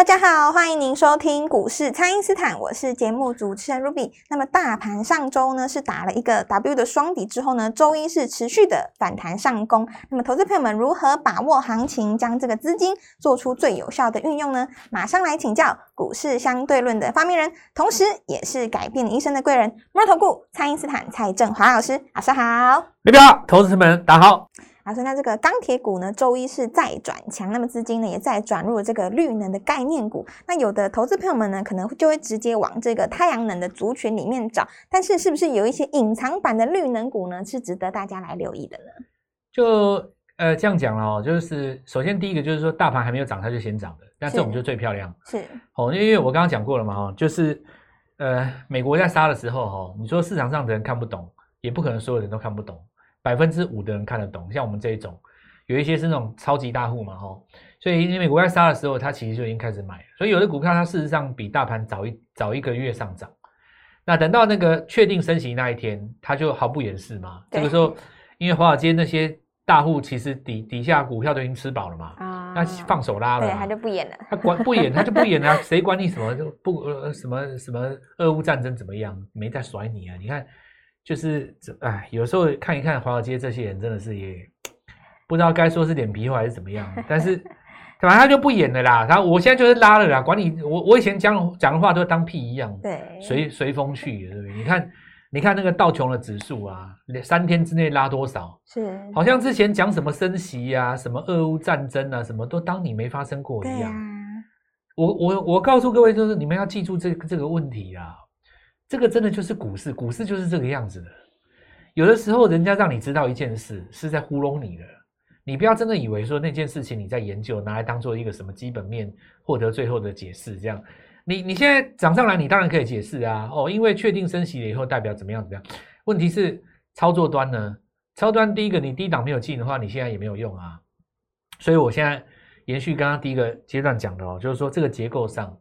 大家好，欢迎您收听股市蔡因斯坦，我是节目主持人 Ruby。那么大盘上周呢是打了一个 W 的双底之后呢，周一是持续的反弹上攻。那么投资朋友们如何把握行情，将这个资金做出最有效的运用呢？马上来请教股市相对论的发明人，同时也是改变你一生的贵人——摩尔投顾蔡因斯坦蔡振华老师，老师好。你好，投资们大家好。那这个钢铁股呢，周一是再转强，那么资金呢也在转入这个绿能的概念股。那有的投资朋友们呢，可能就会直接往这个太阳能的族群里面找。但是，是不是有一些隐藏版的绿能股呢，是值得大家来留意的呢？就呃这样讲哦，就是首先第一个就是说，大盘还没有涨，它就先涨的，那这种就最漂亮。是哦，因为我刚刚讲过了嘛，哈，就是呃美国在杀的时候，哈，你说市场上的人看不懂，也不可能所有人都看不懂。百分之五的人看得懂，像我们这一种，有一些是那种超级大户嘛，吼，所以因为美国在杀的时候，他其实就已经开始买了，所以有的股票它事实上比大盘早一早一个月上涨，那等到那个确定升息那一天，它就毫不掩饰嘛。这个时候，因为华尔街那些大户其实底底下股票都已经吃饱了嘛，啊，那放手拉了，对，他就不演了，他管不演，他就不演了，谁管你什么就不呃什么什么俄乌战争怎么样，没在甩你啊，你看。就是这哎，有时候看一看华尔街这些人，真的是也不知道该说是脸皮厚还是怎么样。但是反正他就不演了啦。然后我现在就是拉了啦，管你我我以前讲讲的话都当屁一样，对，随随风去，对不对？你看你看那个道琼的指数啊，三天之内拉多少？是，好像之前讲什么升息呀，什么俄乌战争啊，什么都当你没发生过一样。我我我告诉各位，就是你们要记住这这个问题啊。这个真的就是股市，股市就是这个样子的。有的时候，人家让你知道一件事，是在糊弄你的。你不要真的以为说那件事情你在研究，拿来当做一个什么基本面，获得最后的解释。这样，你你现在涨上来，你当然可以解释啊。哦，因为确定升息了以后，代表怎么样怎么样。问题是操作端呢？操端第一个，你低档没有进的话，你现在也没有用啊。所以我现在延续刚刚第一个阶段讲的哦，就是说这个结构上。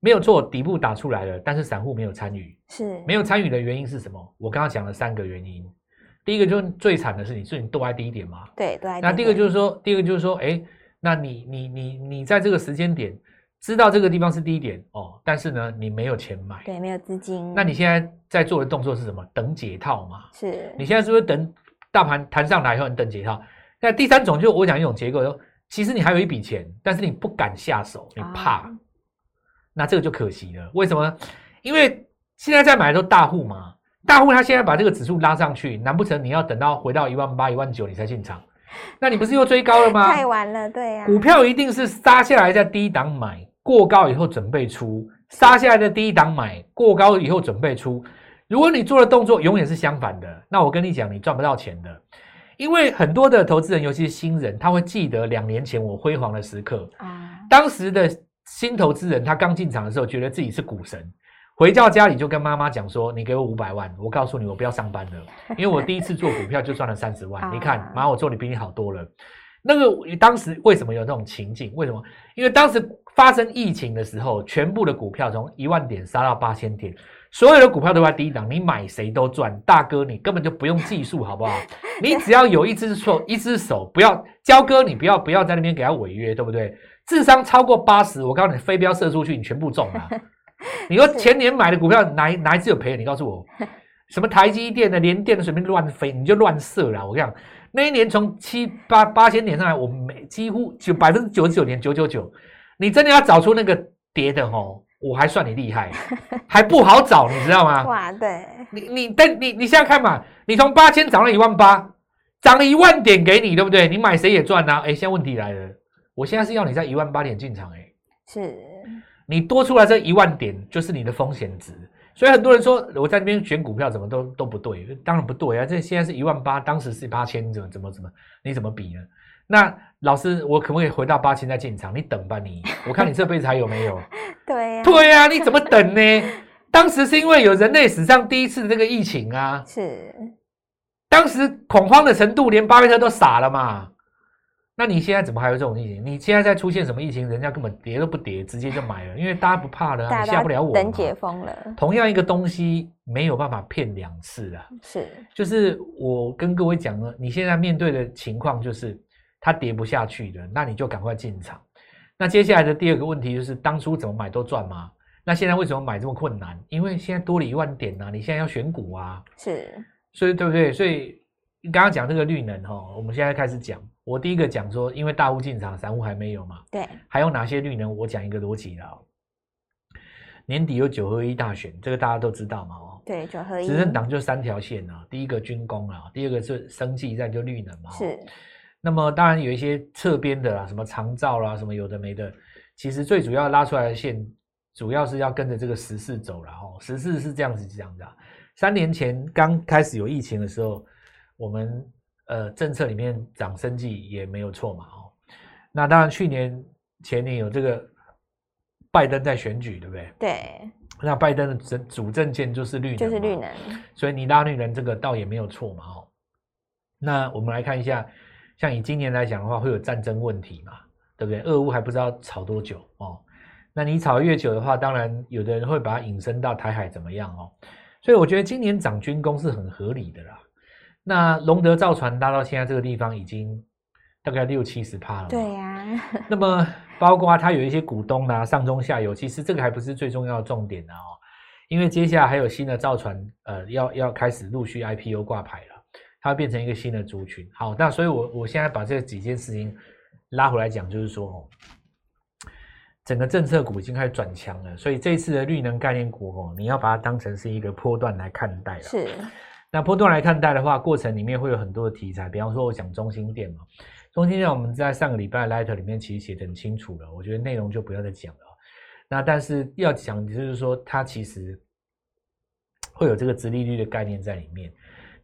没有错，底部打出来了，但是散户没有参与，是没有参与的原因是什么？我刚刚讲了三个原因。第一个就是最惨的是你，是你都在低点嘛？对，对。那第二个就是说，第二个就是说，哎，那你你你你在这个时间点知道这个地方是低点哦，但是呢，你没有钱买，对，没有资金。那你现在在做的动作是什么？等解套嘛？是。你现在是不是等大盘弹上来以后你等解套？那第三种就我讲一种结构，其实你还有一笔钱，但是你不敢下手，你怕。那这个就可惜了，为什么？因为现在在买的都大户嘛，大户他现在把这个指数拉上去，难不成你要等到回到一万八、一万九你才进场？那你不是又追高了吗？太晚了，对呀。股票一定是杀下来在低档买，过高以后准备出；杀下来的低档买，过高以后准备出。如果你做的动作永远是相反的，那我跟你讲，你赚不到钱的。因为很多的投资人，尤其是新人，他会记得两年前我辉煌的时刻啊，当时的。新投资人他刚进场的时候，觉得自己是股神，回到家里就跟妈妈讲说：“你给我五百万，我告诉你，我不要上班了，因为我第一次做股票就赚了三十万。你看，妈，我做的比你好多了。”那个当时为什么有那种情境？为什么？因为当时发生疫情的时候，全部的股票从一万点杀到八千点，所有的股票都在低档，你买谁都赚。大哥，你根本就不用技术，好不好？你只要有一只手，一只手，不要交割，你不要不要在那边给他违约，对不对？智商超过八十，我告诉你，飞镖射出去，你全部中了。你说前年买的股票哪哪一次有赔？你告诉我，什么台积电的、连电的，随便乱飞，你就乱射了。我跟你讲，那一年从七八八千点上来，我每几乎就百分之九十九点九九九，你真的要找出那个跌的吼，我还算你厉害，还不好找，你知道吗？哇，对，你你但你你现在看嘛，你从八千涨了一万八，涨了一万点给你，对不对？你买谁也赚啊。哎，现在问题来了。我现在是要你在一万八点进场，哎，是你多出来这一万点就是你的风险值，所以很多人说我在那边选股票怎么都都不对，当然不对啊！这现在是一万八，当时是八千，怎么怎么怎么，你怎么比呢？那老师，我可不可以回到八千再进场？你等吧，你我看你这辈子还有没有？对呀、对呀、你怎么等呢？当时是因为有人类史上第一次的这个疫情啊，是，当时恐慌的程度，连巴菲特都傻了嘛。那你现在怎么还有这种疫情？你现在再出现什么疫情，人家根本跌都不跌，直接就买了，因为大家不怕了、吓不了我嘛。等解封了，同样一个东西没有办法骗两次啊，是就是我跟各位讲了，你现在面对的情况就是它跌不下去的，那你就赶快进场。那接下来的第二个问题就是，当初怎么买都赚吗？那现在为什么买这么困难？因为现在多了一万点啊，你现在要选股啊，是，所以对不对？所以你刚刚讲这个绿能哈、哦，我们现在开始讲。我第一个讲说，因为大户进场，散户还没有嘛，对，还有哪些绿能？我讲一个逻辑啦、哦。年底有九合一大选，这个大家都知道嘛哦。对，九合一，执政党就三条线啊，第一个军工啊，第二个是生技，再就绿能嘛。哦是，那么当然有一些侧边的啦，什么长照啦，什么有的没的，其实最主要拉出来的线，主要是要跟着这个时事走了哦。时事是这样子讲的、啊，三年前刚开始有疫情的时候，我们呃政策里面涨生计也没有错嘛哦。那当然去年前年有这个拜登在选举，对不对？对，那拜登的主主政见就是绿能，就是绿，能，所以你拉绿能这个倒也没有错嘛哦。那我们来看一下，像以今年来讲的话，会有战争问题嘛，对不对？俄乌还不知道吵多久哦。那你吵越久的话，当然有的人会把它引申到台海怎么样哦。所以我觉得今年涨军工是很合理的啦。那龙德造船拉到现在这个地方已经大概六七十趴了嘛，对呀、那么包括它有一些股东啦、上中下游，其实这个还不是最重要的重点的哦，因为接下来还有新的造船，呃，要要开始陆续 IPO 挂牌了，它会变成一个新的族群。好，那所以我我现在把这几件事情拉回来讲，就是说哦，整个政策股已经开始转强了，所以这一次的绿能概念股哦，你要把它当成是一个波段来看待了。是，那波段来看待的话，过程里面会有很多的题材，比方说我讲中心店嘛，中心店我们在上个礼拜 letter 里面其实写得很清楚了，我觉得内容就不要再讲了。那但是要讲就是说，它其实会有这个直利率的概念在里面。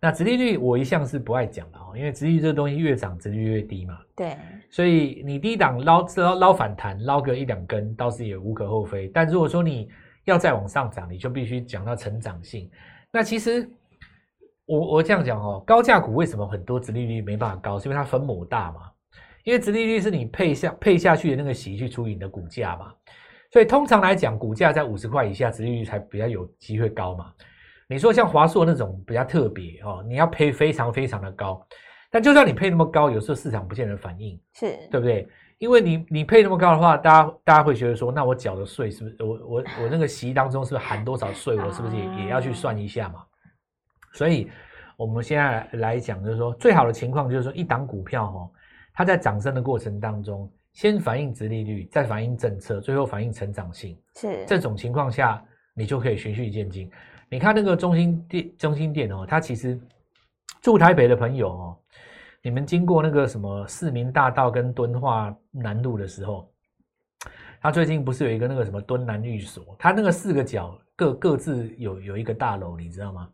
那直利率我一向是不爱讲的哦，因为直利率这个东西越涨，直利率越低嘛。对，所以你低档捞捞捞反弹，捞个一两根倒是也无可厚非。但如果说你要再往上涨，你就必须讲到成长性。那其实我我这样讲哦，高价股为什么很多殖利率没办法高？是因为它分母大嘛。因为殖利率是你配下配下去的那个息去除以你的股价嘛。所以通常来讲，股价在五十块以下，殖利率才比较有机会高嘛。你说像华硕那种比较特别哦，你要配非常非常的高。但就算你配那么高，有时候市场不见得反应。是，对不对？因为你你配那么高的话，大家大家会觉得说，那我缴的税是不是我我我那个息当中是不是含多少税？我是不是也也要去算一下嘛？所以我们现在来讲，就是说最好的情况就是说，一档股票哦，它在涨升的过程当中，先反映殖利率，再反映政策，最后反映成长性。是，这种情况下，你就可以循序渐进。你看那个中心店，中心店哦，它其实住台北的朋友哦，你们经过那个什么市民大道跟敦化南路的时候，它最近不是有一个那个什么敦南寓所，它那个四个角各各自有有一个大楼，你知道吗？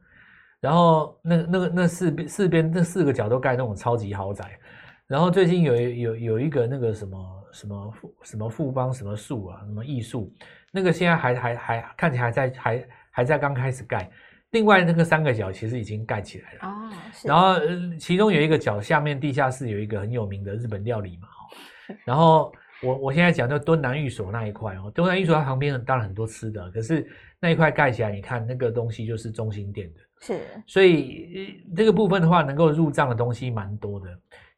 然后那那个那四边四边那四个角都盖那种超级豪宅，然后最近有有有一个那个什么什么富什么富邦什么树啊，什么艺术，那个现在还还还看起来还在还还在刚开始盖，另外那个三个角其实已经盖起来了。哦，是，然后呃其中有一个角下面地下室有一个很有名的日本料理嘛，哦然后我我现在讲就敦南寓所那一块哦，敦南寓所它旁边当然很多吃的，可是那一块盖起来，你看那个东西就是中心店的，是，所以呃这个部分的话，能够入账的东西蛮多的。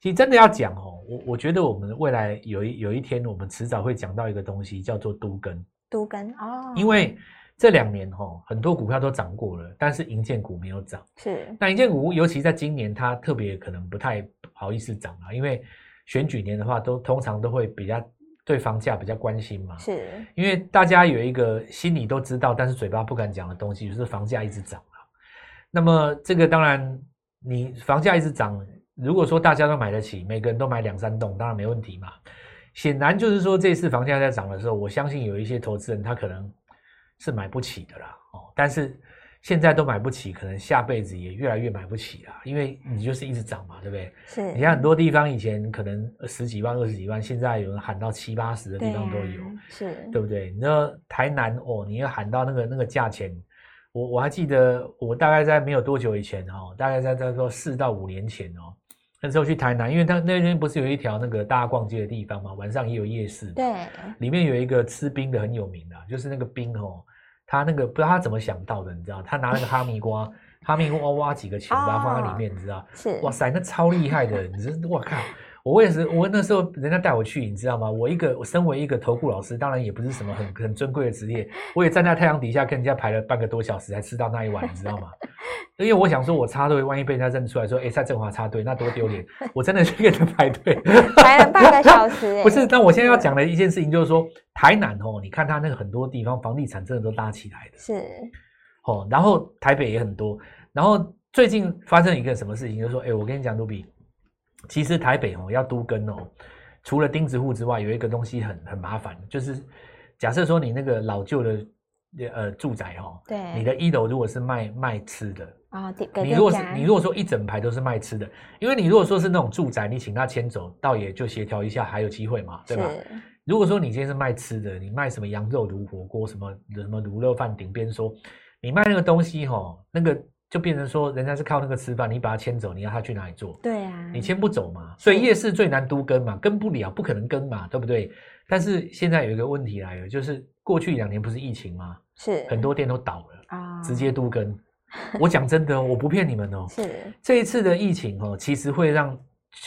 其实真的要讲哦，我我觉得我们未来有一有一天，我们迟早会讲到一个东西叫做都根，都根哦，因为这两年哦，很多股票都涨过了，但是银建股没有涨。是，那银建股，尤其在今年，它特别可能不太好意思涨啊，因为选举年的话，都通常都会比较对房价比较关心嘛。是，因为大家有一个心里都知道，但是嘴巴不敢讲的东西，就是房价一直涨啊。那么这个当然，你房价一直涨，如果说大家都买得起，每个人都买两三栋，当然没问题嘛。显然就是说，这次房价在涨的时候，我相信有一些投资人他可能是买不起的啦。哦，但是现在都买不起，可能下辈子也越来越买不起啦，因为你就是一直涨嘛，对不对？是，你看很多地方以前可能十几万、二十几万，现在有人喊到七八十的地方都有，是，对不对？你说台南哦，你要喊到那个那个价钱，我我还记得我大概在没有多久以前哦，大概在在说四到五年前哦，那时候去台南，因为他那边不是有一条那个大家逛街的地方嘛，晚上也有夜市嘛，对，里面有一个吃冰的很有名的，就是那个冰哦，他那个不知道他怎么想到的，你知道，他拿那个哈密瓜，哈密瓜挖几个钱，把它放在里面，你知道，是，哇塞，那超厉害的，你知我靠！我也是，我那时候人家带我去，你知道吗？我一个，我身为一个投顾老师，当然也不是什么很很尊贵的职业，我也站在太阳底下跟人家排了半个多小时才吃到那一碗，你知道吗？因为我想说，我插队，万一被人家认出来说，哎，蔡振华插队，那多丢脸！我真的去跟人排队，排了半个小时，不是，那我现在要讲的一件事情就是说，台南哦，你看它那个很多地方房地产真的都搭起来的，是，哦，然后台北也很多，然后最近发生一个什么事情，就是说，哎，我跟你讲，卢比。其实台北哦要都跟哦，除了钉子户之外，有一个东西很很麻烦，就是假设说你那个老旧的呃住宅哦，对，你的一楼如果是卖卖吃的啊，你如果是你如果说一整排都是卖吃的，因为你如果说是那种住宅，你请他迁走，倒也就协调一下，还有机会嘛，对吧？如果说你今天是卖吃的，你卖什么羊肉炉火锅，什么什么卤肉饭顶边说，你卖那个东西哈，那个。就变成说，人家是靠那个吃饭，你把他牵走，你要他去哪里做？对啊，你牵不走嘛，所以夜市最难都跟嘛，跟不了，不可能跟嘛，对不对？但是现在有一个问题来了，就是过去两年不是疫情吗？是很多店都倒了啊，直接都跟。我讲真的，我不骗你们哦。是这一次的疫情哦，其实会让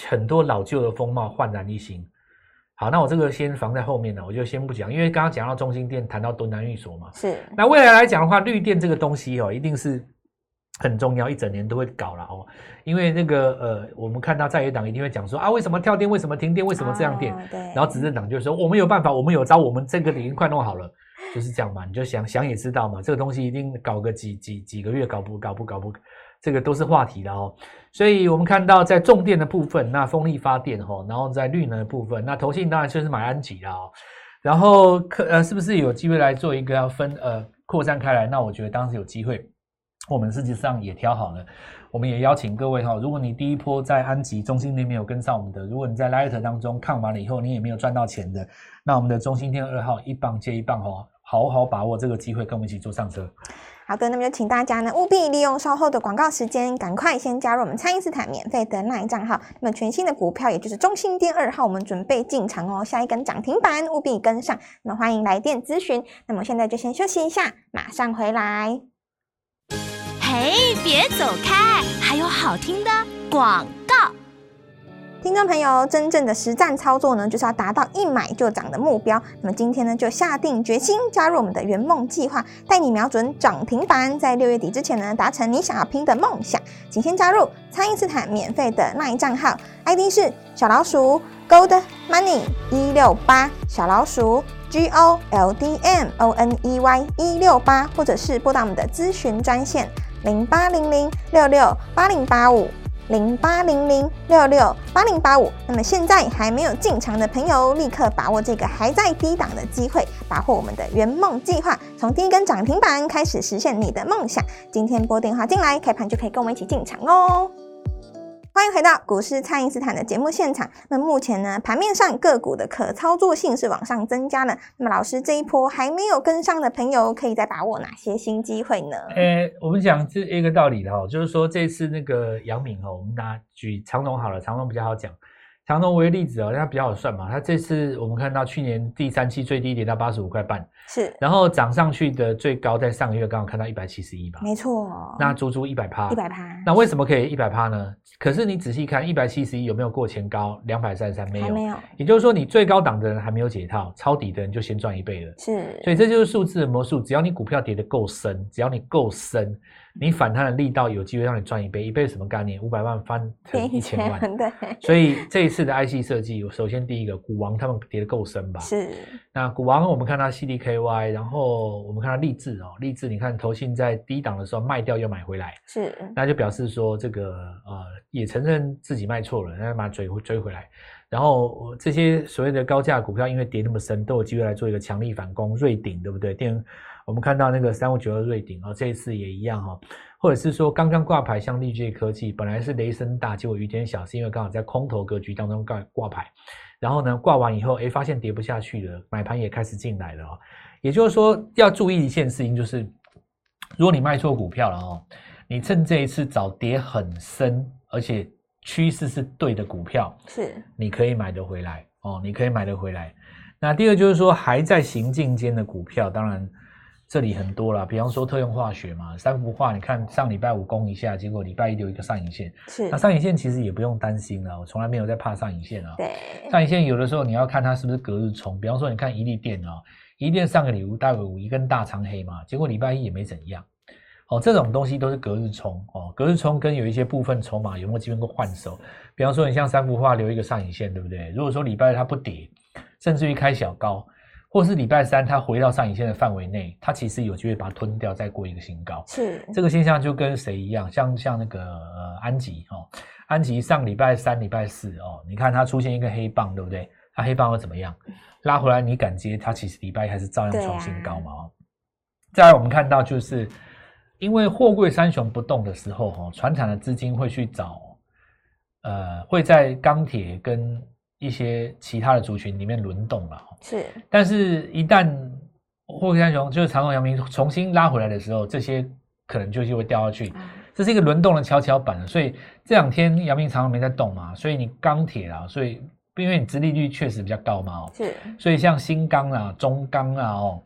很多老旧的风貌焕然一新。好，那我这个先放在后面呢，我就先不讲，因为刚刚讲到中心店，谈到敦南寓所嘛。是。那未来来讲的话，绿电这个东西哦，一定是。很重要，一整年都会搞了哦，因为那个呃，我们看到在野党一定会讲说啊，为什么跳电？为什么停电？为什么这样电？对。然后执政党就说我们有办法，我们有招，我们这个已经快弄好了，就是这样嘛。你就想想也知道嘛，这个东西一定搞个几几几个月，搞不搞不搞不，这个都是话题的哦。所以我们看到在重电的部分，那风力发电哈，然后在绿能的部分，那投信当然就是买安吉了哦。然后可呃，是不是有机会来做一个要分呃扩散开来？那我觉得当时有机会。我们实际上也挑好了，我们也邀请各位哈，如果你第一波在安吉中心那边有跟上我们的，如果你在 Light 当中看完了以后，你也没有赚到钱的，那我们的中心店二号一棒接一棒哈，好好把握这个机会，跟我们一起坐上车。好的，那么就请大家呢务必利用稍后的广告时间，赶快先加入我们蔡因斯坦免费的 LINE 账号。那么全新的股票，也就是中心店二号，我们准备进场哦，下一根涨停板务必跟上。那么欢迎来电咨询。那么现在就先休息一下，马上回来。哎，别走开！还有好听的广告。听众朋友，真正的实战操作呢，就是要达到一买就涨的目标。那么今天呢，就下定决心加入我们的圆梦计划，带你瞄准涨停板，在六月底之前呢，达成你想要拼的梦想。请先加入蔡因斯坦免费的那一账号，ID 是小老鼠 Gold Money 一六八，小老鼠 G O L D M O N E Y 一六八，或者是拨打我们的咨询专线。零八零零六六八零八五，零八零零六六八零八五。那么现在还没有进场的朋友，立刻把握这个还在低档的机会，把握我们的圆梦计划，从第一根涨停板开始实现你的梦想。今天拨电话进来，开盘就可以跟我们一起进场哦。欢迎回到股市，蔡因斯坦的节目现场。那目前呢，盘面上个股的可操作性是往上增加了。那么老师这一波还没有跟上的朋友，可以再把握哪些新机会呢？诶，我们讲这一个道理的哈，就是说这次那个杨敏哈，我们拿举长隆好了，长隆比较好讲。长隆为例子哦，它比较好算嘛。它这次我们看到去年第三期最低跌到八十五块半，是，然后涨上去的最高在上个月刚好看到一百七十一吧，没错，那足足一百趴，一百趴。那为什么可以一百趴呢？可是你仔细看一百七十一有没有过前高两百三十三？没有，没有。也就是说你最高档的人还没有解套，抄底的人就先赚一倍了。是，所以这就是数字的魔术。只要你股票跌得够深，只要你够深。你反弹的力道有机会让你赚一倍，一倍什么概念？五百万翻成一千万，对。所以这一次的 IC 设计，首先第一个，股王他们跌得够深吧？是。那股王我们看到 CDKY，然后我们看到立志哦，立志你看投信在低档的时候卖掉又买回来，是。那就表示说这个呃也承认自己卖错了，那把它追追回来。然后呃这些所谓的高价股票，因为跌那么深，都有机会来做一个强力反攻。瑞鼎对不对？电我们看到那个三五九二瑞鼎哦，这一次也一样哈、哦，或者是说刚刚挂牌像力界科技，本来是雷声大，结果雨点小，是因为刚好在空头格局当中挂挂牌，然后呢挂完以后，哎发现跌不下去了，买盘也开始进来了哦。也就是说要注意一件事情，就是如果你卖错股票了哦，你趁这一次找跌很深，而且趋势是对的股票，是你可以买得回来哦，你可以买得回来。那第二就是说还在行进间的股票，当然这里很多啦，比方说特用化学嘛，三幅画，你看上礼拜五攻一下，结果礼拜一留一个上影线，是那，上影线其实也不用担心了，我从来没有在怕上影线啊。对，上影线有的时候你要看它是不是隔日冲，比方说你看一利电啊，一利电上个礼拜五一根大长黑嘛，结果礼拜一也没怎样。哦，这种东西都是隔日冲哦，隔日冲跟有一些部分筹码有没有机会能够换手？比方说你像三幅画留一个上影线，对不对？如果说礼拜二它不跌，甚至于开小高，或是礼拜三它回到上影线的范围内，它其实有机会把它吞掉，再过一个新高。是，这个现象就跟谁一样，像像那个呃安吉哦，安吉上礼拜三、礼拜四哦，你看它出现一个黑棒，对不对？它黑棒又怎么样？拉回来你敢接？它其实礼拜一还是照样创新高嘛哦。再来我们看到就是因为货柜三雄不动的时候哦，船厂的资金会去找呃会在钢铁跟一些其他的族群里面轮动了哦。是，但是，一旦货柜三雄就是长荣、阳明重新拉回来的时候，这些可能就就会掉下去。这是一个轮动的跷跷板。所以这两天阳明、长荣没在动嘛，所以你钢铁啊，所以因为你殖利率确实比较高嘛哦，是，所以像新钢啊、中钢啊哦，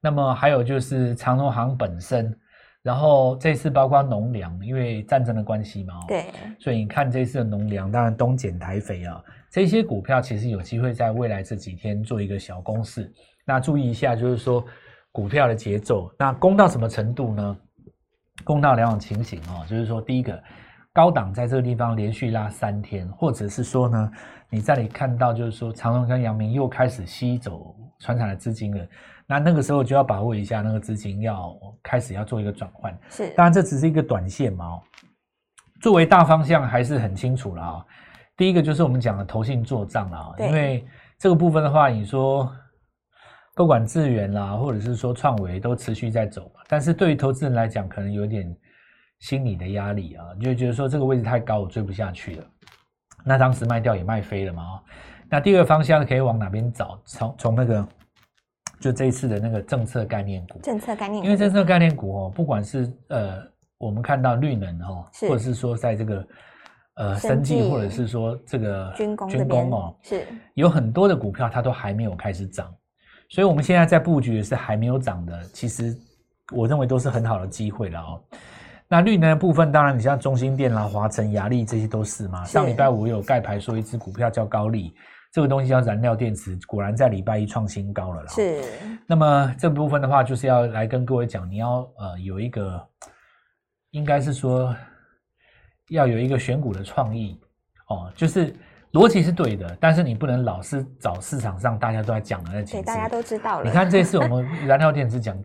那么还有就是长荣行本身，然后这次包括农粮，因为战争的关系嘛哦，对，所以你看这次的农粮，当然东减台肥啊，这些股票其实有机会在未来这几天做一个小攻势。那注意一下，就是说股票的节奏，那攻到什么程度呢？攻到两种情形哦，就是说第一个，高档在这个地方连续拉三天，或者是说呢，你在里看到就是说长隆跟阳明又开始吸走船产的资金了，那那个时候就要把握一下那个资金要开始要做一个转换。是，当然这只是一个短线嘛、哦，作为大方向还是很清楚了啊、第一个就是我们讲的投信做账啦、对。因为这个部分的话，你说不管智源啦，或者是说创维都持续在走嘛，但是对于投资人来讲，可能有点心理的压力啊，就会觉得说这个位置太高，我追不下去了。那当时卖掉也卖飞了嘛、哦，那第二个方向可以往哪边找？从从那个就这一次的那个政策概念股，政策概念股，因为政策概念股哦，不管是呃我们看到绿能哦，或者是说在这个呃生生技，或者是说这个军工军工哦，是，有很多的股票它都还没有开始涨，所以我们现在在布局的是还没有涨的，其实我认为都是很好的机会了哦。那绿能的部分，当然你像中心电啦、华晨、雅力这些都是嘛。是上礼拜五有盖牌说一只股票叫高丽，这个东西叫燃料电池，果然在礼拜一创新高了啦。是，那么这部分的话，就是要来跟各位讲，你要呃有一个，应该是说要有一个选股的创意哦，就是逻辑是对的，但是你不能老是找市场上大家都在讲的那几对，只。大家都知道了。你看这次我们 燃料电池讲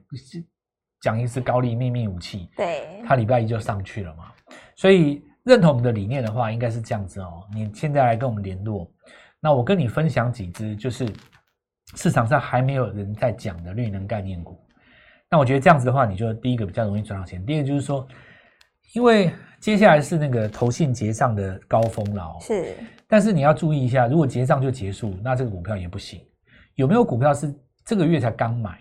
讲一次高利秘密武器，对，它礼拜一就上去了嘛，所以认同我们的理念的话，应该是这样子哦。你现在来跟我们联络，那我跟你分享几只，就是市场上还没有人在讲的绿能概念股。那我觉得这样子的话，你就第一个比较容易赚到钱，第二个就是说，因为接下来是那个投信结账的高峰了哦。是，但是你要注意一下，如果结账就结束，那这个股票也不行。有没有股票是这个月才刚买，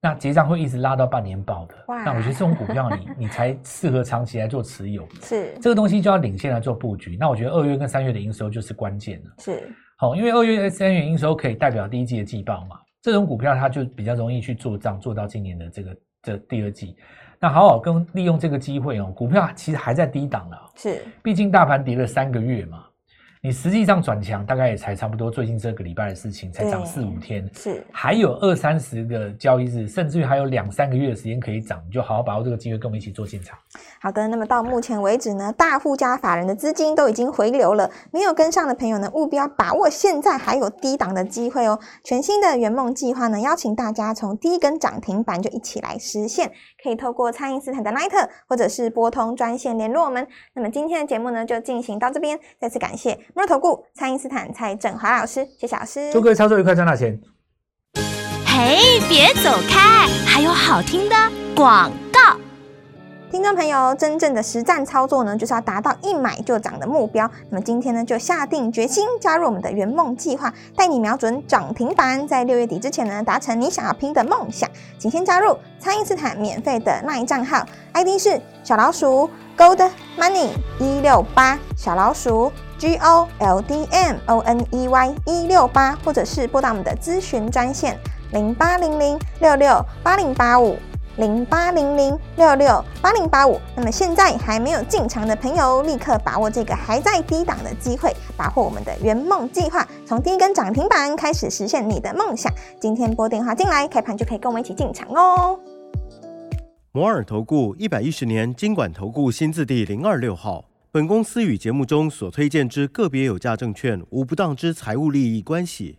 那结账会一直拉到半年报的？哇那我觉得这种股票你 你才适合长期来做持有。是，这个东西就要领先来做布局。那我觉得二月跟三月的营收就是关键了。是，好，因为二月、三月营收可以代表第一季的季报嘛，这种股票它就比较容易去做账，做到今年的这个这第二季。那好好跟利用这个机会哦，股票其实还在低档了。是，毕竟大盘跌了三个月嘛，你实际上转强大概也才差不多最近这个礼拜的事情，才涨四五天，是，还有二三十个交易日，甚至于还有两三个月的时间可以涨，你就好好把握这个机会，跟我们一起做进场。好的，那么到目前为止呢，大户加法人的资金都已经回流了，没有跟上的朋友呢，务必要把握现在还有低档的机会哦。全新的圆梦计划呢，邀请大家从第一根涨停板就一起来实现，可以透过蔡因斯坦的 Line 或者是拨通专线联络我们。那么今天的节目呢，就进行到这边，再次感谢摩尔投顾蔡因斯坦蔡振华老师，谢谢老师。祝各位操作愉快，赚大钱。嘿，别走开，还有好听的广告。听众朋友，真正的实战操作呢，就是要达到一买就涨的目标。那么今天呢，就下定决心加入我们的圆梦计划，带你瞄准涨停板，在六月底之前呢，达成你想要拼的梦想。请先加入蔡因斯坦免费的 LINE 账号，ID 是小老鼠 Gold Money 一六八，小老鼠 G O L D M O N E Y 一六八，或者是拨打我们的咨询专线零八零零六六八零八五。零八零零六六八零八五。那么现在还没有进场的朋友，立刻把握这个还在低档的机会，把握我们的圆梦计划，从第一根涨停板开始实现你的梦想。今天拨电话进来，开盘就可以跟我们一起进场哦。摩尔投顾一百一十年经管投顾新字第零二六号。本公司与节目中所推荐之个别有价证券无不当之财务利益关系。